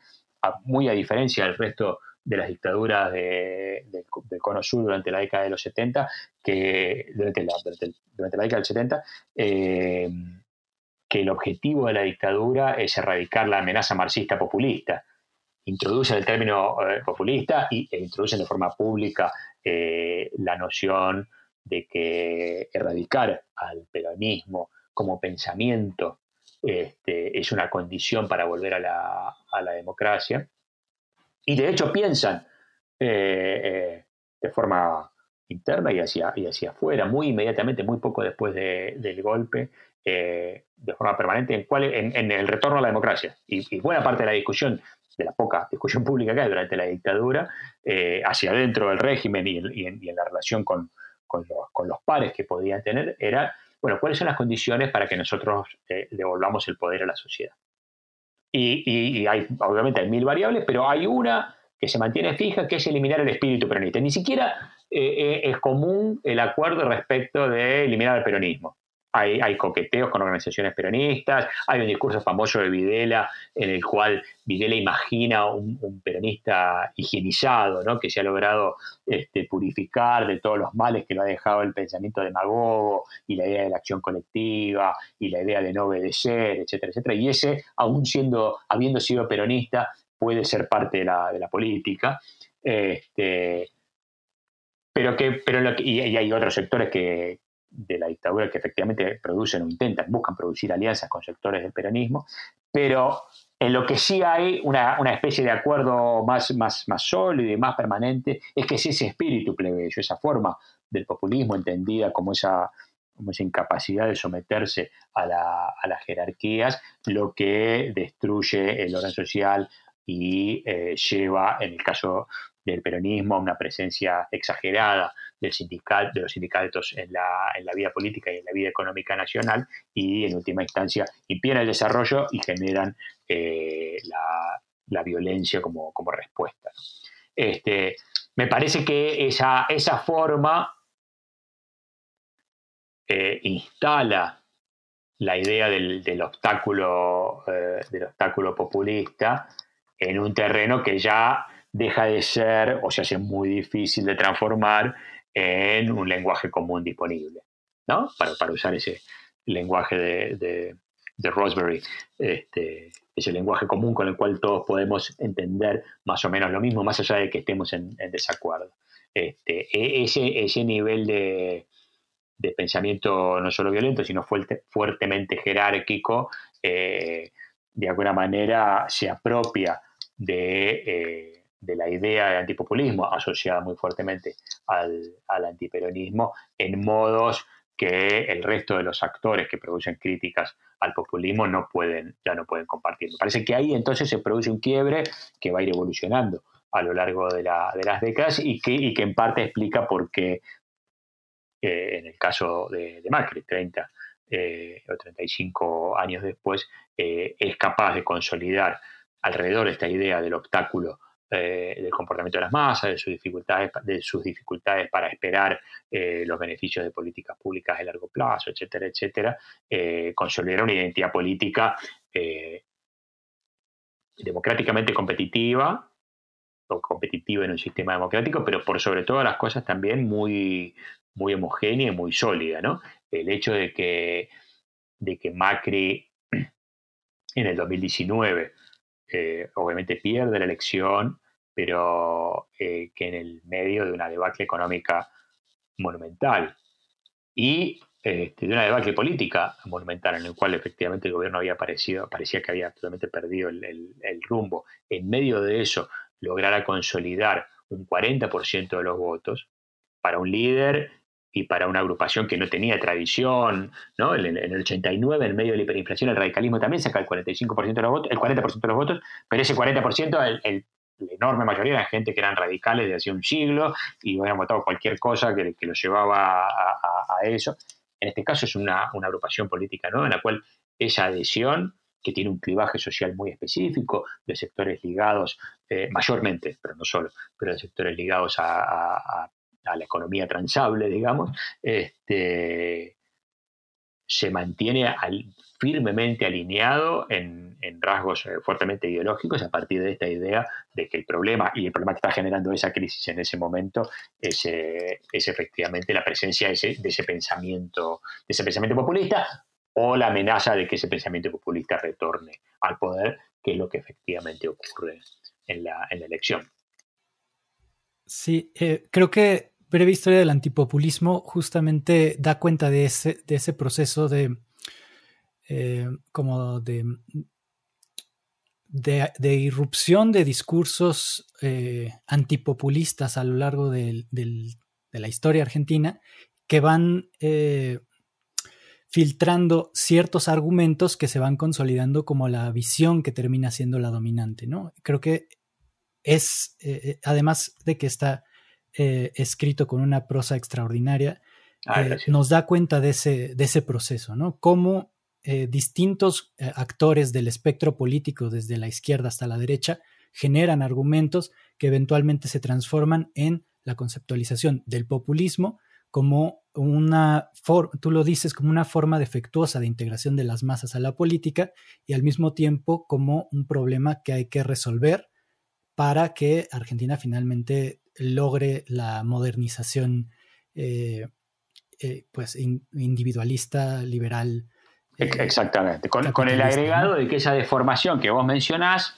muy a diferencia del resto de las dictaduras del Cono Sur durante la década de los 70, que durante la, durante la década del 70, que el objetivo de la dictadura es erradicar la amenaza marxista populista introducen el término eh, populista y, e introducen de forma pública eh, la noción de que erradicar al peronismo como pensamiento este, es una condición para volver a la, democracia. Y de hecho piensan eh, de forma interna y hacia, y hacia afuera, muy inmediatamente, muy poco después del golpe, de forma permanente, en, cuál, en, el retorno a la democracia. y, buena parte de la discusión de la poca discusión pública que hay durante la dictadura, eh, hacia adentro del régimen y, en, la relación con, los, pares que podían tener, era, bueno, ¿cuáles son las condiciones para que nosotros eh, devolvamos el poder a la sociedad? Y, hay, obviamente hay mil variables, pero hay una que se mantiene fija, que es eliminar el espíritu peronista. Ni siquiera eh, es común el acuerdo respecto de eliminar el peronismo hay, coqueteos con organizaciones peronistas, hay un discurso famoso de Videla en el cual Videla imagina un, peronista higienizado, ¿no? que se ha logrado este, purificar de todos los males que lo ha dejado el pensamiento demagogo y la idea de la acción colectiva y la idea de no obedecer, etcétera, etcétera. Y ese, aún siendo, habiendo sido peronista, puede ser parte de la, política. Este, pero que, pero y, hay otros sectores que, de la dictadura que efectivamente producen o intentan, buscan producir alianzas con sectores del peronismo, pero en lo que sí hay una, especie de acuerdo más, más, más sólido y más permanente es que es ese espíritu plebeyo, esa forma del populismo entendida como esa como esa incapacidad de someterse a, las jerarquías, lo que destruye el orden social y eh, lleva, en el caso del peronismo, a una presencia exagerada del sindical, de los sindicatos en la, en la vida política y en la vida económica nacional y, en última instancia, impiden el desarrollo y generan eh, la, violencia como, como respuesta. Este, me parece que esa, esa forma eh, instala la idea del, obstáculo, eh, del obstáculo populista en un terreno que ya deja de ser o se hace muy difícil de transformar en un lenguaje común disponible, ¿no? Para, para usar ese lenguaje de, de, de este, ese lenguaje común con el cual todos podemos entender más o menos lo mismo, más allá de que estemos en, desacuerdo. Este, e, ese, ese nivel de, de pensamiento no solo violento, sino fuertemente jerárquico, eh, de alguna manera se apropia eh, de, la idea de antipopulismo asociada muy fuertemente al, antiperonismo en modos que el resto de los actores que producen críticas al populismo no pueden, ya no pueden compartir. Me parece que ahí entonces se produce un quiebre que va a ir evolucionando a lo largo de, las décadas y que, y que en parte explica por qué en el caso de, Macri, 30 eh, o 35 años después, eh, es capaz de consolidar alrededor de esta idea del obstáculo eh, del comportamiento de las masas, de sus dificultades, de sus dificultades para esperar los beneficios de políticas públicas de largo plazo, etcétera, etcétera, consolidar una identidad política democráticamente competitiva, o competitiva en un sistema democrático, pero por sobre todas las cosas también muy, muy homogénea y muy sólida, ¿no? El hecho de que, de que Macri en el 2019 eh, obviamente pierde la elección, pero eh, que en el medio de una debacle económica monumental y este, de una debacle política monumental en el cual efectivamente el gobierno había aparecido, parecía que había totalmente perdido el, el rumbo, en medio de eso lograra consolidar un 40% de los votos para un líder y para una agrupación que no tenía tradición, ¿no? En, el 89, en medio de la hiperinflación, el radicalismo también saca el 45% de los votos, el 40% de los votos, pero ese 40%, el, la enorme mayoría eran gente que eran radicales de hace un siglo y habían votado cualquier cosa que, que los llevaba a, eso. En este caso es una, agrupación política ¿no? en la cual esa adhesión, que tiene un clivaje social muy específico, de sectores ligados, eh, mayormente, pero no solo, pero de sectores ligados a a la economía transable, digamos, este, se mantiene firmemente alineado en, rasgos eh, fuertemente ideológicos a partir de esta idea de que el problema, y el problema que está generando esa crisis en ese momento, es, eh, efectivamente la presencia de ese, pensamiento, de ese pensamiento populista o la amenaza de que ese pensamiento populista retorne al poder, que es lo que efectivamente ocurre en la, elección. Sí, eh, creo que breve historia del antipopulismo justamente da cuenta de ese, de ese proceso de eh, como de, de, irrupción de discursos eh, antipopulistas a lo largo de la historia argentina que van eh, filtrando ciertos argumentos que se van consolidando como la visión que termina siendo la dominante, ¿no? Creo que es, además de que está eh, escrito con una prosa extraordinaria, ah, eh, nos da cuenta de ese, de ese proceso, ¿no? Cómo eh, distintos actores del espectro político, desde la izquierda hasta la derecha, generan argumentos que eventualmente se transforman en la conceptualización del populismo como una, tú lo dices, como una forma defectuosa de integración de las masas a la política y al mismo tiempo como un problema que hay que resolver para que Argentina finalmente logre la modernización eh, eh, pues individualista, liberal. Eh, exactamente, con, el agregado de que esa deformación que vos mencionás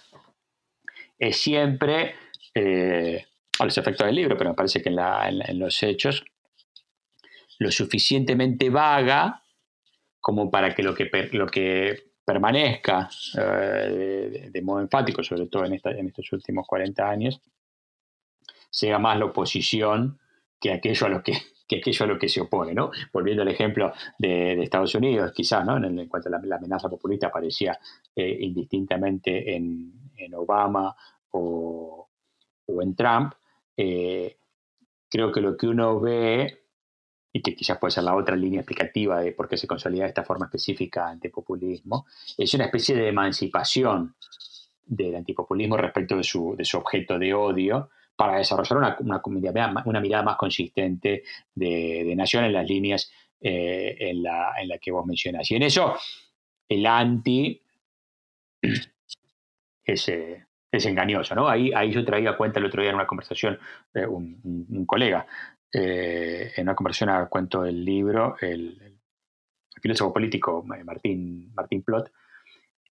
es siempre, a los efectos del libro, pero me parece que en, los hechos, lo suficientemente vaga como para que lo que, lo que permanezca de, modo enfático, sobre todo en, en estos últimos 40 años, sea más la oposición que aquello a lo que que a que se opone, ¿no? Volviendo al ejemplo de, Estados Unidos, quizás, ¿no? En, cuanto a la, amenaza populista aparecía eh, indistintamente en, Obama o, en Trump, eh, creo que lo que uno ve, y que quizás puede ser la otra línea explicativa de por qué se consolida esta forma específica antipopulismo, es una especie de emancipación del antipopulismo respecto de su, de su objeto de odio, para desarrollar una, una, mirada más consistente de, nación en las líneas eh, en, la, en, la, que vos mencionás. Y en eso, el anti es, eh, es engañoso. ¿no? Ahí, ahí yo traía cuenta el otro día en una conversación, de un, colega, eh, en una conversación cuento del libro, el, filósofo político Martín, Martín Plot,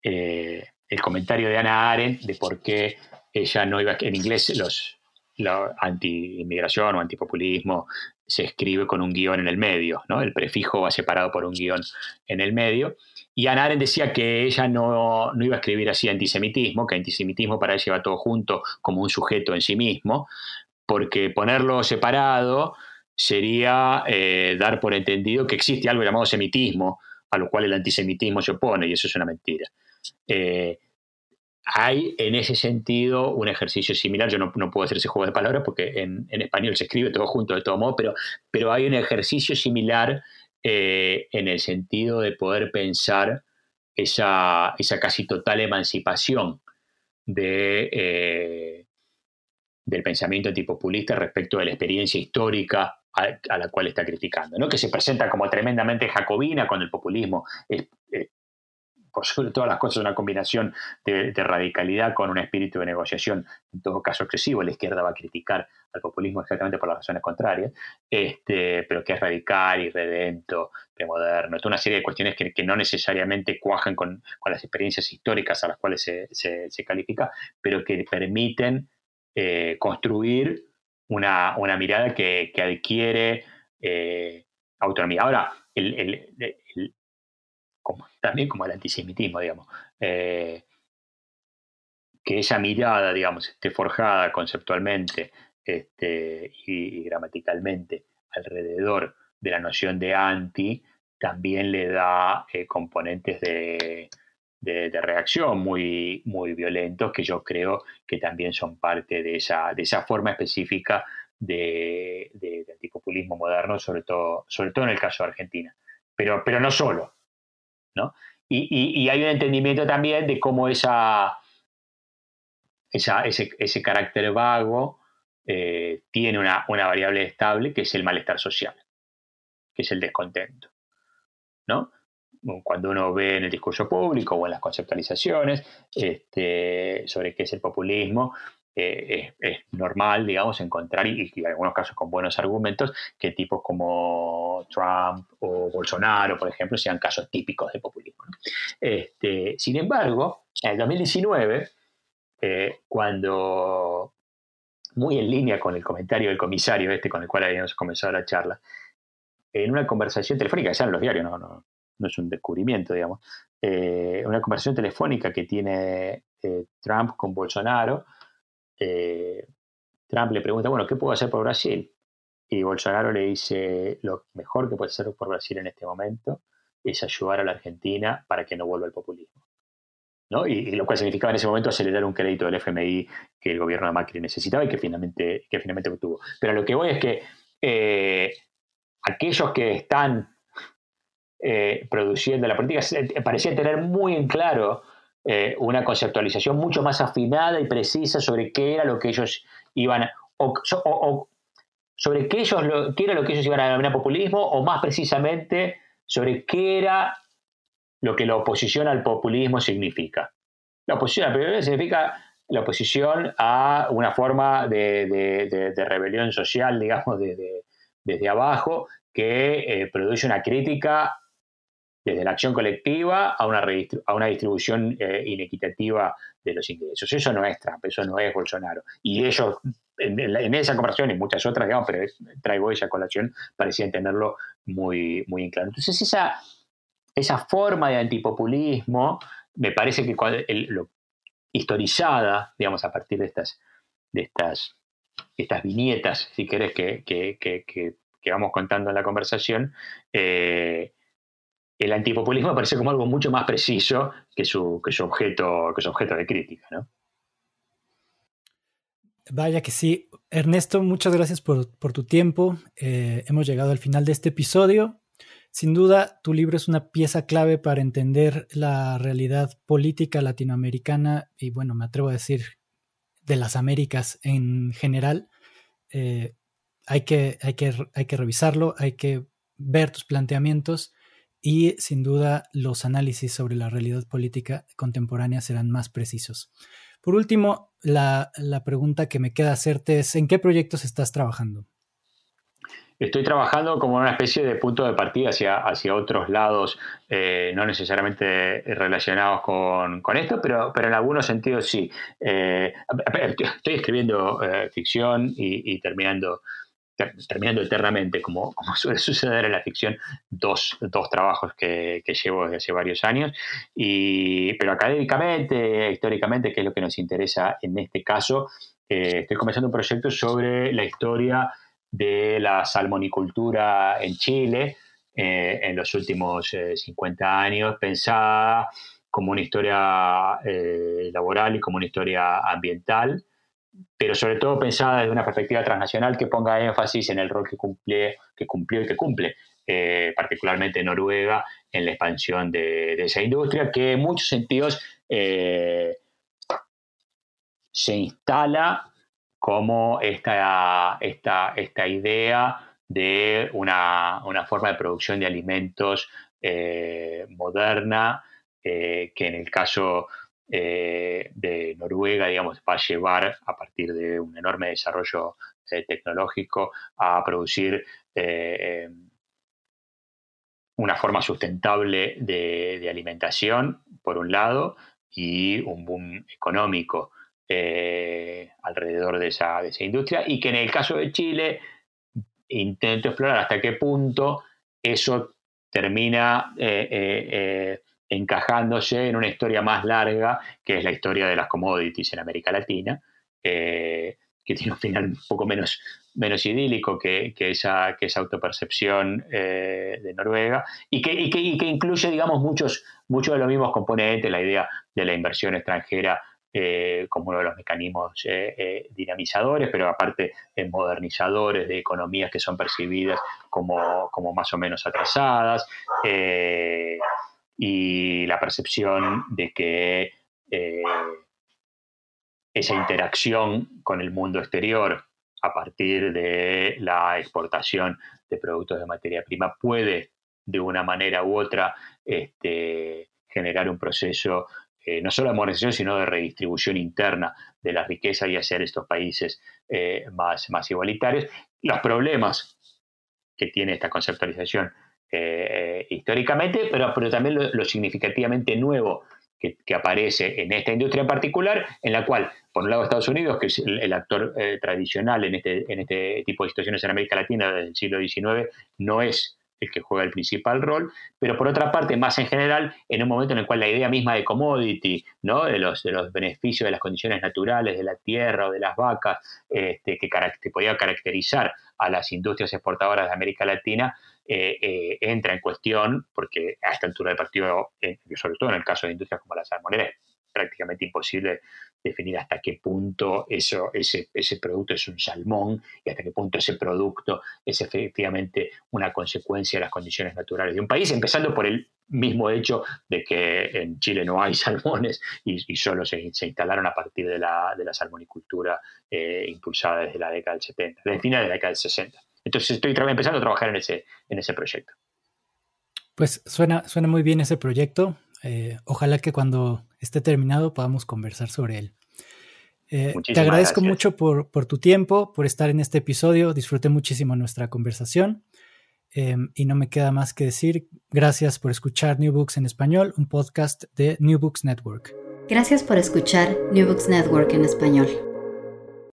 el comentario de Ana Arendt de por qué ella no iba, en inglés los, la anti-inmigración o antipopulismo se escribe con un guion en el medio, ¿no? El prefijo va separado por un guion en el medio. Y Arendt decía que ella no, iba a escribir así antisemitismo, que antisemitismo para ella va todo junto como un sujeto en sí mismo, porque ponerlo separado sería eh, dar por entendido que existe algo llamado semitismo, a lo cual el antisemitismo se opone, y eso es una mentira. Eh, hay en ese sentido un ejercicio similar. Yo no, puedo hacer ese juego de palabras porque en, español se escribe todo junto de todo modo, pero, pero hay un ejercicio similar eh, en el sentido de poder pensar esa, esa casi total emancipación de, eh, del pensamiento antipopulista respecto de la experiencia histórica a, la cual está criticando, ¿no? que se presenta como tremendamente jacobina con el populismo es, por sobre todas las cosas, una combinación de, radicalidad con un espíritu de negociación, en todo caso excesivo. La izquierda va a criticar al populismo exactamente por las razones contrarias, este, pero que es radical, irredento, premoderno. Toda una serie de cuestiones que, no necesariamente cuajan con, las experiencias históricas a las cuales se, califica, pero que permiten eh, construir una, mirada que, adquiere eh, autonomía. Ahora, el, también como el antisemitismo, digamos. Eh, que esa mirada, digamos, esté forjada conceptualmente este, y, gramaticalmente alrededor de la noción de anti, también le da eh, componentes de, reacción muy, muy violentos que yo creo que también son parte de esa, de esa forma específica de, antipopulismo moderno, sobre todo, sobre todo en el caso de Argentina. Pero, pero no solo, y, hay un entendimiento también de cómo esa, ese, carácter vago eh, tiene una, variable estable que es el malestar social, que es el descontento. ¿no? Cuando uno ve en el discurso público o en las conceptualizaciones este, sobre qué es el populismo, eh, es, normal, digamos, encontrar, y, en algunos casos con buenos argumentos, que tipos como Trump o Bolsonaro, por ejemplo, sean casos típicos de populismo. Este, sin embargo, en el 2019, eh, cuando, muy en línea con el comentario del comisario este con el cual habíamos comenzado la charla, en una conversación telefónica, ya en los diarios, no, no, no es un descubrimiento, digamos, eh, una conversación telefónica que tiene Trump con Bolsonaro, eh, Trump le pregunta, bueno, ¿qué puedo hacer por Brasil? Y Bolsonaro le dice, lo mejor que puede hacer por Brasil en este momento es ayudar a la Argentina para que no vuelva el populismo. ¿no? Y, lo cual significaba en ese momento acelerar un crédito del FMI que el gobierno de Macri necesitaba y que finalmente, que finalmente obtuvo. Pero lo que voy es que eh, aquellos que están eh, produciendo la política parecían tener muy en claro eh, una conceptualización mucho más afinada y precisa sobre qué era lo que ellos iban a, sobre qué, ellos qué era lo que ellos iban a denominar populismo o más precisamente sobre qué era lo que la oposición al populismo significa. La oposición al populismo significa la oposición a una forma de, rebelión social, digamos, desde abajo, que eh, produce una crítica desde la acción colectiva a una, a distribución eh, inequitativa de los ingresos. Eso no es Trump, eso no es Bolsonaro. Y ellos, en, esa conversación y muchas otras, digamos, pero traigo esa colación, parecían tenerlo muy, muy en claro. Entonces, esa, esa forma de antipopulismo, me parece que lo, historizada, digamos, a partir de estas, de estas, estas viñetas, si querés, que, que, que vamos contando en la conversación, eh, el antipopulismo parece como algo mucho más preciso que su, que su, objeto, que su objeto de crítica. ¿no? Vaya que sí. Ernesto, muchas gracias por, tu tiempo. Eh, hemos llegado al final de este episodio. Sin duda, tu libro es una pieza clave para entender la realidad política latinoamericana y, bueno, me atrevo a decir, de las Américas en general. Eh, hay, que, hay, que, hay que revisarlo, hay que ver tus planteamientos y sin duda los análisis sobre la realidad política contemporánea serán más precisos. Por último, la, pregunta que me queda hacerte es, ¿en qué proyectos estás trabajando? Estoy trabajando como una especie de punto de partida hacia, hacia otros lados, eh, no necesariamente relacionados con, esto, pero, pero en algunos sentidos sí. Eh, estoy escribiendo eh, ficción y, terminando terminando eternamente, como, suele suceder en la ficción, dos, trabajos que, llevo desde hace varios años. Y, pero académicamente, históricamente, que es lo que nos interesa en este caso, eh, estoy comenzando un proyecto sobre la historia de la salmonicultura en Chile eh, en los últimos 50 eh, años, pensada como una historia laboral y como una historia ambiental pero sobre todo pensada desde una perspectiva transnacional que ponga énfasis en el rol que, que cumplió y que cumple, eh, particularmente Noruega, en la expansión de, esa industria, que en muchos sentidos eh, se instala como esta, esta, esta idea de una, forma de producción de alimentos eh, moderna, que en el caso eh, de Noruega, digamos, va a llevar a partir de un enorme desarrollo eh, tecnológico a producir eh, una forma sustentable de, alimentación, por un lado, y un boom económico alrededor de esa, de esa industria, y que en el caso de Chile intento explorar hasta qué punto eso termina encajándose en una historia más larga, que es la historia de las commodities en América Latina, que tiene un final un poco menos, menos idílico que, esa, que esa autopercepción eh, de Noruega, y que, incluye, digamos, muchos, muchos de los mismos componentes, la idea de la inversión extranjera eh, como uno de los mecanismos eh, dinamizadores, pero aparte modernizadores de economías que son percibidas como, como más o menos atrasadas y la percepción de que eh, esa interacción con el mundo exterior a partir de la exportación de productos de materia prima puede de una manera u otra este, generar un proceso eh, no solo de modernización, sino de redistribución interna de la riqueza y hacer estos países eh, más, más igualitarios. Los problemas que tiene esta conceptualización eh, históricamente, pero, pero también lo, significativamente nuevo que, aparece en esta industria en particular, en la cual, por un lado, Estados Unidos, que es el, actor eh, tradicional en este, en este tipo de situaciones en América Latina desde el siglo XIX, no es el que juega el principal rol, pero por otra parte, más en general, en un momento en el cual la idea misma de commodity, ¿no? de, los, de los beneficios de las condiciones naturales de la tierra o de las vacas, este, que, que podía caracterizar a las industrias exportadoras de América Latina, eh, eh, entra en cuestión, porque a esta altura del partido, eh, sobre todo en el caso de industrias como la salmonera, es prácticamente imposible definir hasta qué punto ese, producto es un salmón y hasta qué punto ese producto es efectivamente una consecuencia de las condiciones naturales de un país, empezando por el mismo hecho de que en Chile no hay salmones y, solo se, instalaron a partir de la, de la salmonicultura impulsada desde la década del 70, desde el final de la década del 60. Entonces estoy empezando a trabajar en ese, en ese proyecto. Pues suena, suena muy bien ese proyecto. Eh, ojalá que cuando esté terminado podamos conversar sobre él. Eh, te agradezco mucho por, tu tiempo, por estar en este episodio. Disfruté muchísimo nuestra conversación. Eh, y no me queda más que decir gracias por escuchar New Books en español, un podcast de New Books Network. Gracias por escuchar New Books Network en español.